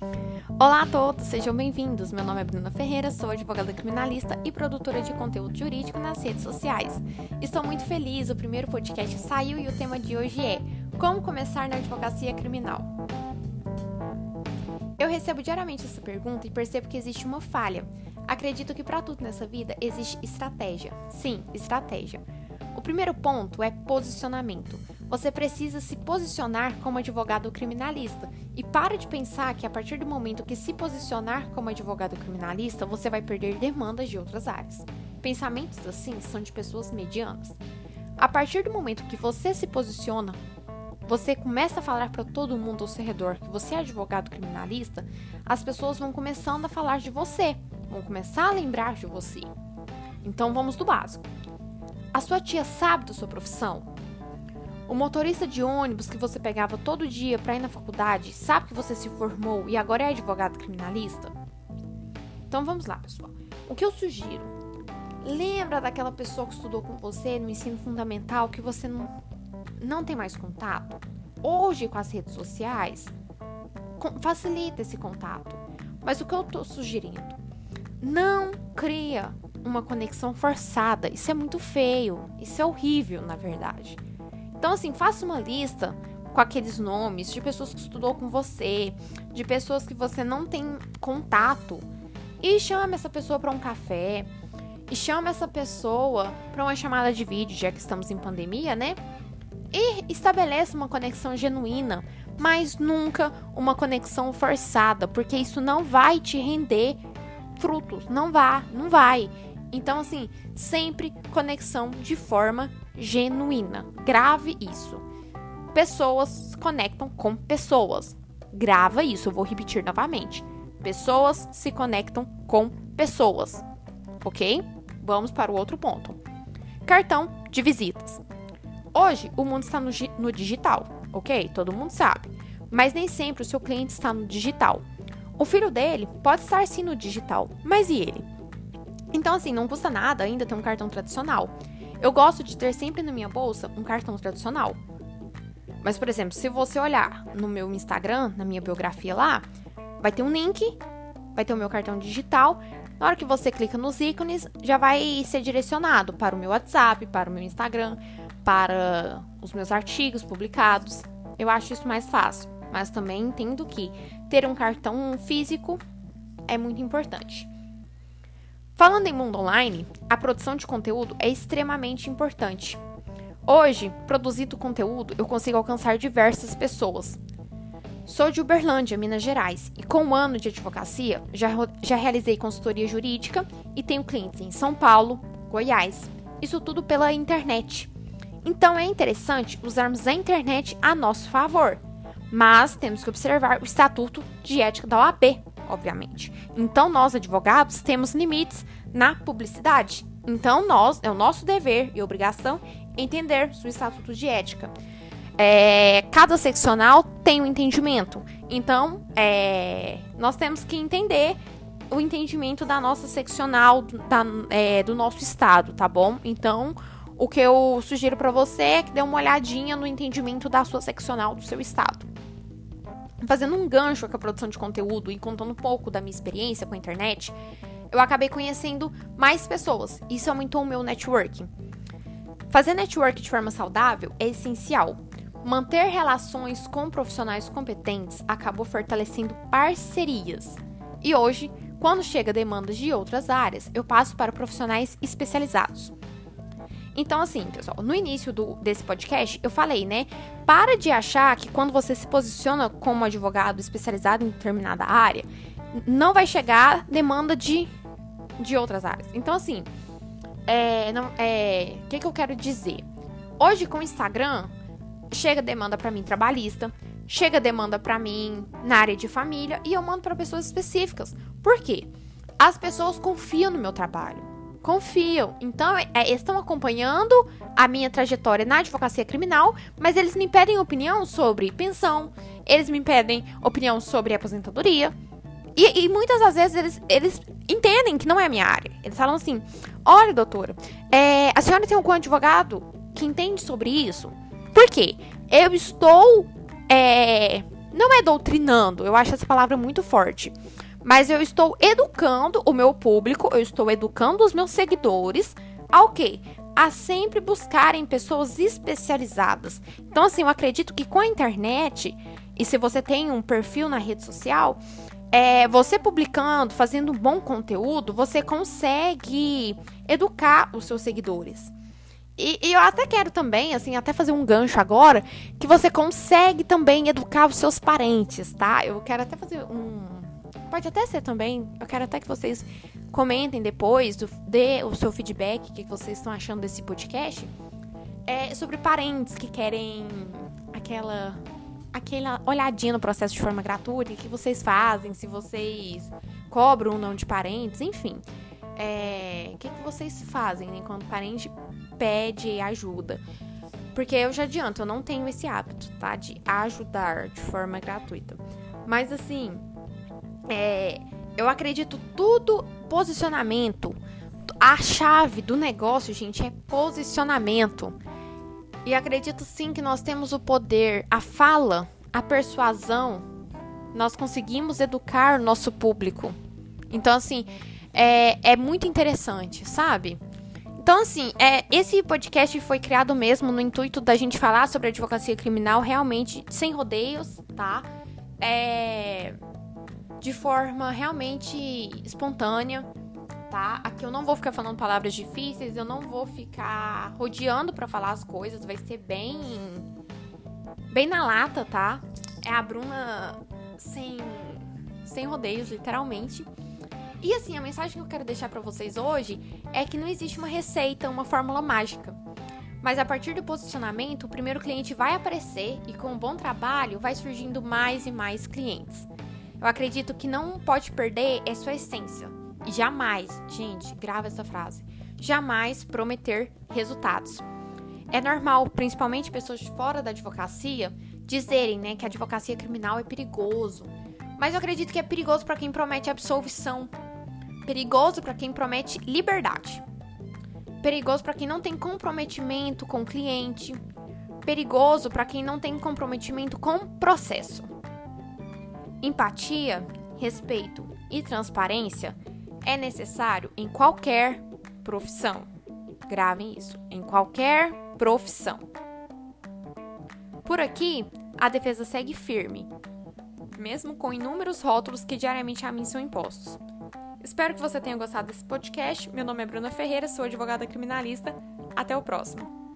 Olá a todos, sejam bem-vindos. Meu nome é Bruna Ferreira, sou advogada criminalista e produtora de conteúdo jurídico nas redes sociais. Estou muito feliz, o primeiro podcast saiu e o tema de hoje é Como começar na advocacia criminal. Eu recebo diariamente essa pergunta e percebo que existe uma falha. Acredito que para tudo nessa vida existe estratégia. Sim, estratégia. O primeiro ponto é posicionamento. Você precisa se posicionar como advogado criminalista e para de pensar que a partir do momento que se posicionar como advogado criminalista, você vai perder demandas de outras áreas. Pensamentos assim são de pessoas medianas. A partir do momento que você se posiciona, você começa a falar para todo mundo ao seu redor que você é advogado criminalista, as pessoas vão começando a falar de você, vão começar a lembrar de você. Então vamos do básico. A sua tia sabe da sua profissão? O motorista de ônibus que você pegava todo dia para ir na faculdade sabe que você se formou e agora é advogado criminalista? Então vamos lá, pessoal. O que eu sugiro? Lembra daquela pessoa que estudou com você no ensino fundamental que você não, não tem mais contato? Hoje, com as redes sociais, facilita esse contato. Mas o que eu estou sugerindo? Não cria uma conexão forçada. Isso é muito feio. Isso é horrível, na verdade. Então, assim, faça uma lista com aqueles nomes de pessoas que estudou com você, de pessoas que você não tem contato. E chame essa pessoa para um café. E chame essa pessoa para uma chamada de vídeo, já que estamos em pandemia, né? E estabeleça uma conexão genuína, mas nunca uma conexão forçada, porque isso não vai te render frutos, não vai, não vai. Então, assim, sempre conexão de forma genuína. Grave isso. Pessoas se conectam com pessoas. Grava isso, eu vou repetir novamente. Pessoas se conectam com pessoas. Ok? Vamos para o outro ponto. Cartão de visitas. Hoje, o mundo está no, no digital, ok? Todo mundo sabe. Mas nem sempre o seu cliente está no digital. O filho dele pode estar sim no digital, mas e ele? Então, assim, não custa nada ainda ter um cartão tradicional. Eu gosto de ter sempre na minha bolsa um cartão tradicional. Mas, por exemplo, se você olhar no meu Instagram, na minha biografia lá, vai ter um link, vai ter o meu cartão digital. Na hora que você clica nos ícones, já vai ser direcionado para o meu WhatsApp, para o meu Instagram, para os meus artigos publicados. Eu acho isso mais fácil, mas também entendo que ter um cartão físico é muito importante. Falando em mundo online, a produção de conteúdo é extremamente importante. Hoje, produzindo conteúdo, eu consigo alcançar diversas pessoas. Sou de Uberlândia, Minas Gerais, e com um ano de advocacia já, já realizei consultoria jurídica e tenho clientes em São Paulo, Goiás. Isso tudo pela internet. Então é interessante usarmos a internet a nosso favor, mas temos que observar o Estatuto de Ética da OAB, obviamente. Então, nós, advogados, temos limites na publicidade. Então, nós, é o nosso dever e obrigação entender o estatuto de ética. É, cada seccional tem um entendimento. Então, é, nós temos que entender o entendimento da nossa seccional, da, é, do nosso estado, tá bom? Então, o que eu sugiro para você é que dê uma olhadinha no entendimento da sua seccional do seu estado fazendo um gancho com a produção de conteúdo e contando um pouco da minha experiência com a internet, eu acabei conhecendo mais pessoas. Isso aumentou o meu networking. Fazer network de forma saudável é essencial. Manter relações com profissionais competentes acabou fortalecendo parcerias. E hoje, quando chega demandas de outras áreas, eu passo para profissionais especializados. Então, assim, pessoal, no início do, desse podcast, eu falei, né? Para de achar que quando você se posiciona como advogado especializado em determinada área, não vai chegar demanda de, de outras áreas. Então, assim, é, é, o que, que eu quero dizer? Hoje, com o Instagram, chega demanda para mim trabalhista, chega demanda para mim na área de família e eu mando para pessoas específicas. Por quê? As pessoas confiam no meu trabalho confiam. Então, é, é, estão acompanhando a minha trajetória na advocacia criminal, mas eles me pedem opinião sobre pensão, eles me pedem opinião sobre aposentadoria. E, e muitas das vezes eles, eles entendem que não é a minha área. Eles falam assim: olha, doutora, é, a senhora tem algum advogado que entende sobre isso? Por quê? Eu estou é, não é doutrinando, eu acho essa palavra muito forte. Mas eu estou educando o meu público, eu estou educando os meus seguidores ao quê? A sempre buscarem pessoas especializadas. Então, assim, eu acredito que com a internet, e se você tem um perfil na rede social, é, você publicando, fazendo um bom conteúdo, você consegue educar os seus seguidores. E, e, eu até quero também, assim, até fazer um gancho agora, que você consegue também educar os seus parentes, tá? Eu quero até fazer um. Pode até ser também. Eu quero até que vocês comentem depois, do, dê o seu feedback, o que vocês estão achando desse podcast. É sobre parentes que querem aquela aquela olhadinha no processo de forma gratuita, o que vocês fazem, se vocês cobram ou não de parentes, enfim. É, o que, que vocês fazem né, quando o parente pede ajuda? Porque eu já adianto, eu não tenho esse hábito, tá? De ajudar de forma gratuita. Mas assim, é, eu acredito tudo posicionamento. A chave do negócio, gente, é posicionamento. E acredito sim que nós temos o poder, a fala, a persuasão. Nós conseguimos educar o nosso público. Então, assim, é, é muito interessante, sabe? Então, assim, é, esse podcast foi criado mesmo no intuito da gente falar sobre advocacia criminal realmente sem rodeios, tá? É, de forma realmente espontânea tá? Aqui eu não vou ficar falando palavras difíceis, eu não vou ficar rodeando para falar as coisas, vai ser bem bem na lata, tá? É a Bruna sem sem rodeios, literalmente. E assim, a mensagem que eu quero deixar para vocês hoje é que não existe uma receita, uma fórmula mágica. Mas a partir do posicionamento, o primeiro cliente vai aparecer e com um bom trabalho vai surgindo mais e mais clientes. Eu acredito que não pode perder é sua essência jamais, gente, grava essa frase, jamais prometer resultados. É normal, principalmente pessoas de fora da advocacia, dizerem, né, que a advocacia criminal é perigoso. Mas eu acredito que é perigoso para quem promete absolvição, perigoso para quem promete liberdade, perigoso para quem não tem comprometimento com o cliente, perigoso para quem não tem comprometimento com o processo. Empatia, respeito e transparência é necessário em qualquer profissão. Gravem isso, em qualquer profissão. Por aqui, a defesa segue firme, mesmo com inúmeros rótulos que diariamente a mim são impostos. Espero que você tenha gostado desse podcast. Meu nome é Bruna Ferreira, sou advogada criminalista. Até o próximo.